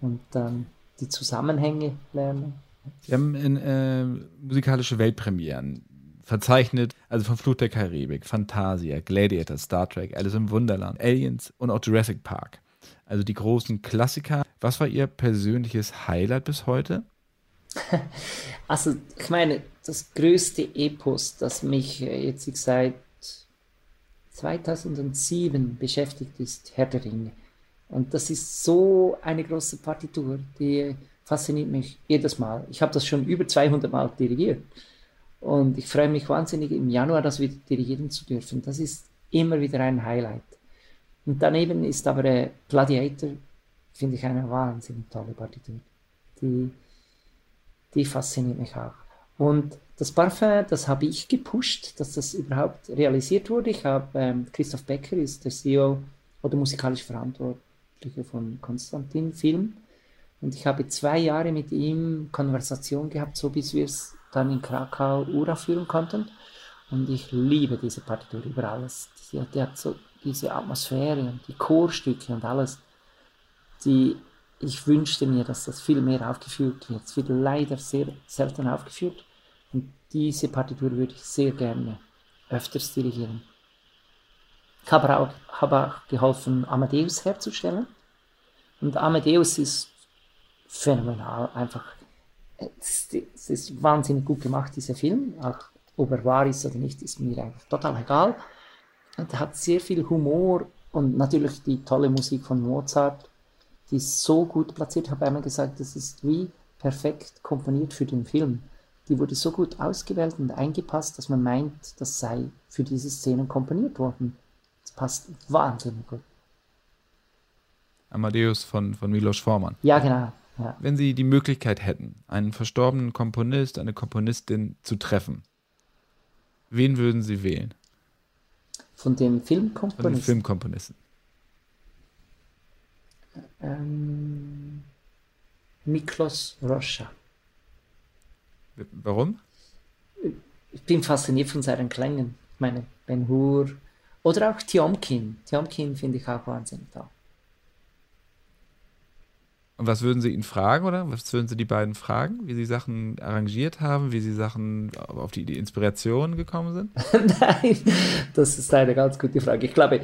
Und dann die Zusammenhänge lernen. Sie haben in, äh, musikalische Weltpremieren verzeichnet, also von Flut der Karibik, Fantasia, Gladiator, Star Trek, Alice im Wunderland, Aliens und auch Jurassic Park. Also die großen Klassiker. Was war Ihr persönliches Highlight bis heute? Also, ich meine, das größte Epos, das mich äh, jetzt seit 2007 beschäftigt, ist Herr der Ringe. Und das ist so eine große Partitur, die fasziniert mich jedes Mal. Ich habe das schon über 200 Mal dirigiert. Und ich freue mich wahnsinnig, im Januar das wieder dirigieren zu dürfen. Das ist immer wieder ein Highlight. Und daneben ist aber äh, Gladiator, finde ich, eine wahnsinnig tolle Partitur. Die, die fasziniert mich auch. Und das Parfum, das habe ich gepusht, dass das überhaupt realisiert wurde. Ich habe, ähm, Christoph Becker ist der CEO oder musikalisch Verantwortliche von Konstantin Film. Und ich habe zwei Jahre mit ihm Konversation gehabt, so bis wir es dann in Krakau uraufführen konnten. Und ich liebe diese Partitur über alles. Die, die hat so diese Atmosphäre und die Chorstücke und alles, die ich wünschte mir, dass das viel mehr aufgeführt wird. Es wird leider sehr selten aufgeführt und diese Partitur würde ich sehr gerne öfters dirigieren. Ich habe auch, habe auch geholfen, Amadeus herzustellen. Und Amadeus ist phänomenal, einfach. Es ist wahnsinnig gut gemacht, dieser Film. Auch ob er wahr ist oder nicht, ist mir einfach total egal. Hat sehr viel Humor und natürlich die tolle Musik von Mozart, die ist so gut platziert. Ich habe einmal gesagt, das ist wie perfekt komponiert für den Film. Die wurde so gut ausgewählt und eingepasst, dass man meint, das sei für diese Szenen komponiert worden. Das passt wahnsinnig gut. Amadeus von, von Milos Forman. Ja, genau. Ja. Wenn Sie die Möglichkeit hätten, einen verstorbenen Komponist, eine Komponistin zu treffen, wen würden Sie wählen? Von dem Filmkomponisten? Von den Filmkomponisten. Ähm, Miklos Rocha. Warum? Ich bin fasziniert von seinen Klängen. Ich meine, Ben Hur oder auch Tiomkin. Tiomkin finde ich auch wahnsinnig toll. Und was würden Sie ihn fragen, oder? Was würden Sie die beiden fragen? Wie Sie Sachen arrangiert haben, wie Sie Sachen auf die, die Inspiration gekommen sind? Nein, das ist eine ganz gute Frage. Ich glaube,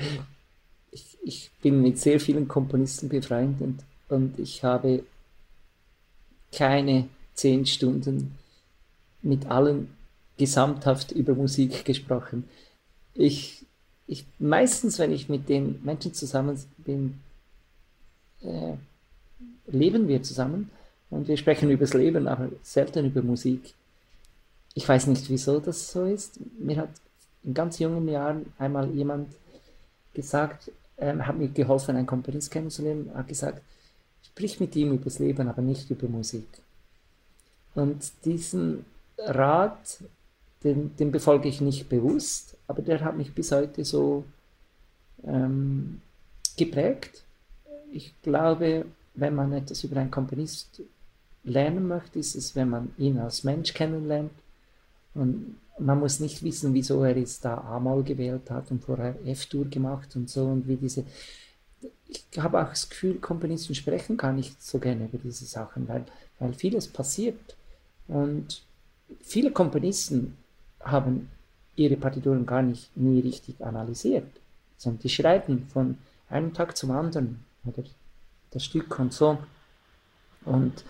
ich, ich bin mit sehr vielen Komponisten befreundet und ich habe keine zehn Stunden mit allen gesamthaft über Musik gesprochen. Ich, ich meistens, wenn ich mit den Menschen zusammen bin, äh, leben wir zusammen und wir sprechen über das Leben, aber selten über Musik. Ich weiß nicht, wieso das so ist. Mir hat in ganz jungen Jahren einmal jemand gesagt, ähm, hat mir geholfen, einen Komponist kennenzulernen, hat gesagt, sprich mit ihm über das Leben, aber nicht über Musik. Und diesen Rat, den, den befolge ich nicht bewusst, aber der hat mich bis heute so ähm, geprägt. Ich glaube, wenn man etwas über einen Komponist lernen möchte, ist es, wenn man ihn als Mensch kennenlernt. Und man muss nicht wissen, wieso er jetzt da A-Moll gewählt hat und vorher F-Dur gemacht und so und wie diese. Ich habe auch das Gefühl, Komponisten sprechen gar nicht so gerne über diese Sachen, weil, weil vieles passiert. Und viele Komponisten haben ihre Partituren gar nicht nie richtig analysiert, sondern die schreiben von einem Tag zum anderen oder das Stück und so. Und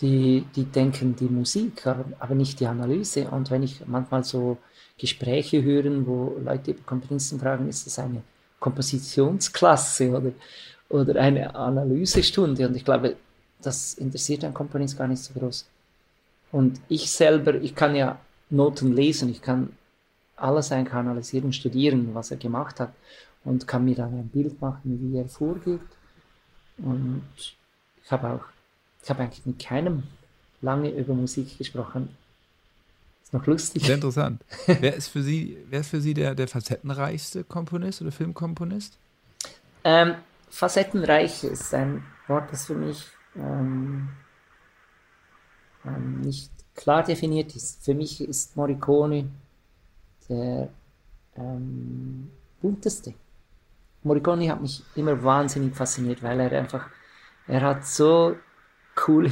die, die denken die Musik, aber nicht die Analyse. Und wenn ich manchmal so Gespräche höre, wo Leute über Komponisten fragen, ist das eine Kompositionsklasse oder, oder eine Analysestunde? Und ich glaube, das interessiert ein Komponist gar nicht so groß. Und ich selber, ich kann ja Noten lesen, ich kann alles eigentlich analysieren, studieren, was er gemacht hat und kann mir dann ein Bild machen, wie er vorgeht. Und ich habe auch ich habe eigentlich mit keinem lange über Musik gesprochen. Ist noch lustig. Sehr interessant. wer ist für Sie, wer ist für Sie der, der facettenreichste Komponist oder Filmkomponist? Ähm, facettenreich ist ein Wort, das für mich ähm, ähm, nicht klar definiert ist. Für mich ist Morricone der ähm, bunteste. Morricone hat mich immer wahnsinnig fasziniert, weil er einfach, er hat so coole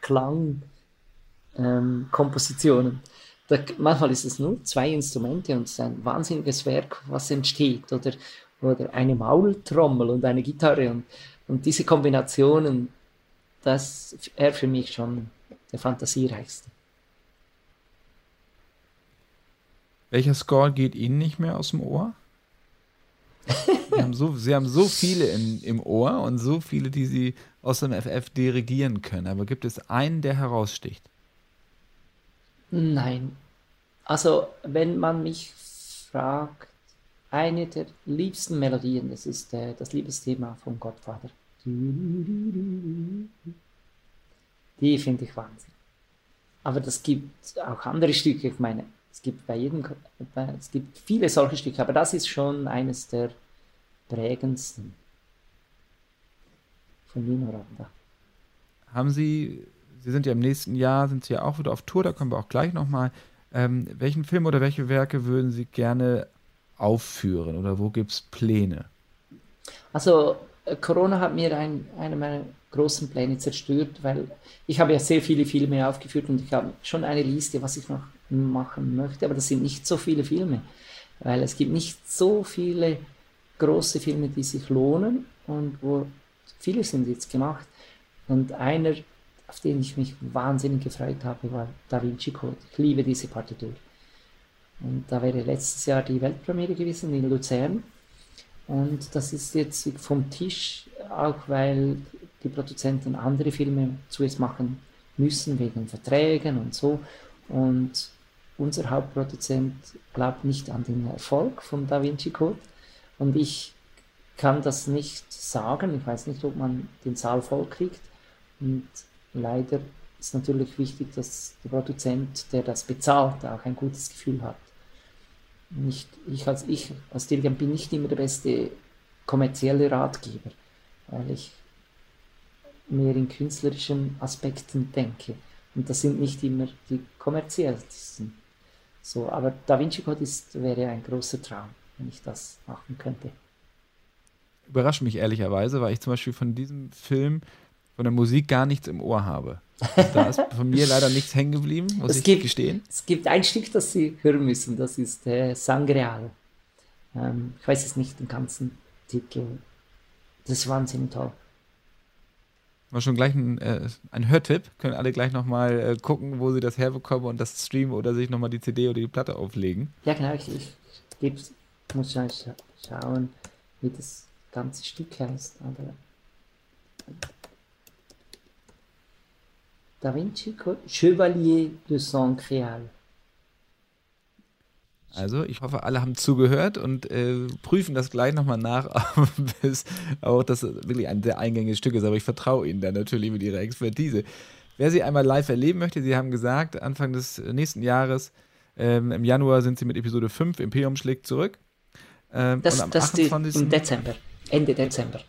Klang, ähm, Kompositionen. Da, manchmal ist es nur zwei Instrumente und es ist ein wahnsinniges Werk, was entsteht. Oder, oder eine Maultrommel und eine Gitarre. Und, und diese Kombinationen, das er für mich schon der fantasiereichste. Welcher Score geht Ihnen nicht mehr aus dem Ohr? Sie haben so, sie haben so viele in, im Ohr und so viele, die sie aus dem FF dirigieren können. Aber gibt es einen, der heraussticht? Nein. Also, wenn man mich fragt, eine der liebsten Melodien, das ist äh, das Liebesthema vom Gottvater. Die finde ich Wahnsinn. Aber das gibt auch andere Stücke. Ich meine, es gibt bei jedem, es gibt viele solche Stücke, aber das ist schon eines der prägendsten von Nino Randa. Haben Sie, Sie sind ja im nächsten Jahr, sind Sie ja auch wieder auf Tour, da kommen wir auch gleich nochmal. Ähm, welchen Film oder welche Werke würden Sie gerne aufführen oder wo gibt es Pläne? Also Corona hat mir ein, eine meiner großen Pläne zerstört, weil ich habe ja sehr viele Filme aufgeführt und ich habe schon eine Liste, was ich noch machen möchte, aber das sind nicht so viele Filme, weil es gibt nicht so viele große Filme, die sich lohnen und wo viele sind jetzt gemacht. Und einer, auf den ich mich wahnsinnig gefreut habe, war Da Vinci Code. Ich liebe diese Partitur. Und da wäre letztes Jahr die Weltpremiere gewesen in Luzern. Und das ist jetzt vom Tisch, auch weil die Produzenten andere Filme zuerst machen müssen, wegen Verträgen und so. Und unser Hauptproduzent glaubt nicht an den Erfolg von Da Vinci Code und ich kann das nicht sagen. Ich weiß nicht, ob man den Saal voll kriegt. Und leider ist natürlich wichtig, dass der Produzent, der das bezahlt, auch ein gutes Gefühl hat. Nicht, ich als ich als Dirigent bin nicht immer der beste kommerzielle Ratgeber, weil ich mehr in künstlerischen Aspekten denke. Und das sind nicht immer die kommerziellsten. So, aber Da Vinci Code ist, wäre ein großer Traum, wenn ich das machen könnte. Überrascht mich ehrlicherweise, weil ich zum Beispiel von diesem Film, von der Musik gar nichts im Ohr habe. Da ist von mir leider nichts hängen geblieben, muss es ich gibt, gestehen. Es gibt ein Stück, das Sie hören müssen, das ist äh, Sangreal. Ähm, ich weiß jetzt nicht den ganzen Titel. Das ist wahnsinnig toll. Mal schon gleich ein, äh, ein Hörtipp. Können alle gleich nochmal äh, gucken, wo sie das herbekommen und das streamen oder sich nochmal die CD oder die Platte auflegen. Ja, genau. Ich, ich, ich muss schon scha schauen, wie das ganze Stück heißt. Aber Da Vinci Chevalier de Saint-Créal. Also, ich hoffe, alle haben zugehört und äh, prüfen das gleich nochmal nach, bis auch das wirklich ein sehr eingängiges Stück ist. Aber ich vertraue Ihnen da natürlich mit Ihrer Expertise. Wer Sie einmal live erleben möchte, Sie haben gesagt, Anfang des nächsten Jahres, ähm, im Januar sind Sie mit Episode 5 Imperium schlägt zurück. Ähm, das das 28. im Dezember, Ende Dezember.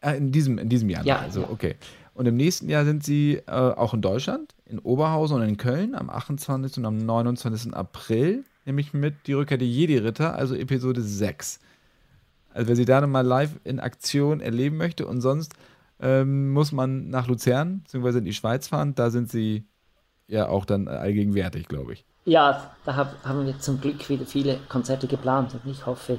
Ah, in, diesem, in diesem Jahr. Ja. Also, ja. okay. Und im nächsten Jahr sind Sie äh, auch in Deutschland, in Oberhausen und in Köln am 28. und am 29. April, nämlich mit Die Rückkehr der Jedi-Ritter, also Episode 6. Also wer Sie da nochmal live in Aktion erleben möchte und sonst ähm, muss man nach Luzern bzw. in die Schweiz fahren. Da sind Sie ja auch dann allgegenwärtig, glaube ich. Ja, da hab, haben wir zum Glück wieder viele Konzerte geplant und ich hoffe,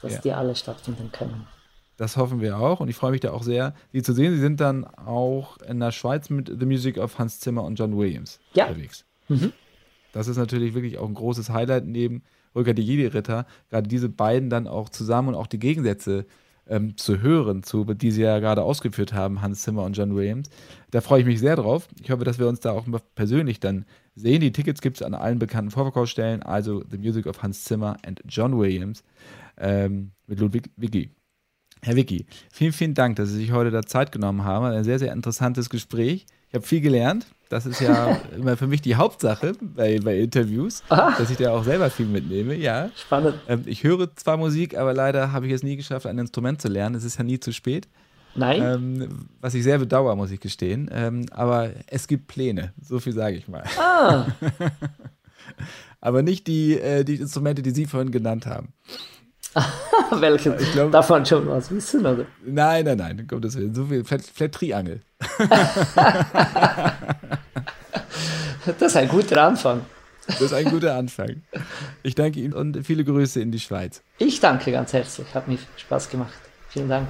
dass ja. die alle stattfinden können. Das hoffen wir auch und ich freue mich da auch sehr, Sie zu sehen. Sie sind dann auch in der Schweiz mit The Music of Hans Zimmer und John Williams ja. unterwegs. Mhm. Das ist natürlich wirklich auch ein großes Highlight neben Rückkehr die Jedi-Ritter, gerade diese beiden dann auch zusammen und auch die Gegensätze ähm, zu hören, zu, die sie ja gerade ausgeführt haben, Hans Zimmer und John Williams. Da freue ich mich sehr drauf. Ich hoffe, dass wir uns da auch persönlich dann sehen. Die Tickets gibt es an allen bekannten Vorverkaufsstellen, also The Music of Hans Zimmer and John Williams ähm, mit Ludwig Wiggy. Herr Vicky, vielen, vielen Dank, dass Sie sich heute da Zeit genommen haben. Ein sehr, sehr interessantes Gespräch. Ich habe viel gelernt. Das ist ja immer für mich die Hauptsache bei, bei Interviews, Aha. dass ich da auch selber viel mitnehme. Ja. Spannend. Ähm, ich höre zwar Musik, aber leider habe ich es nie geschafft, ein Instrument zu lernen. Es ist ja nie zu spät. Nein. Ähm, was ich sehr bedauere, muss ich gestehen. Ähm, aber es gibt Pläne, so viel sage ich mal. Ah. aber nicht die, äh, die Instrumente, die Sie vorhin genannt haben. Welche? Ich glaub, Darf man schon was wissen? Oder? Nein, nein, nein, kommt das So viel. Vielleicht Triangel. das ist ein guter Anfang. Das ist ein guter Anfang. Ich danke Ihnen und viele Grüße in die Schweiz. Ich danke ganz herzlich. Hat mir Spaß gemacht. Vielen Dank.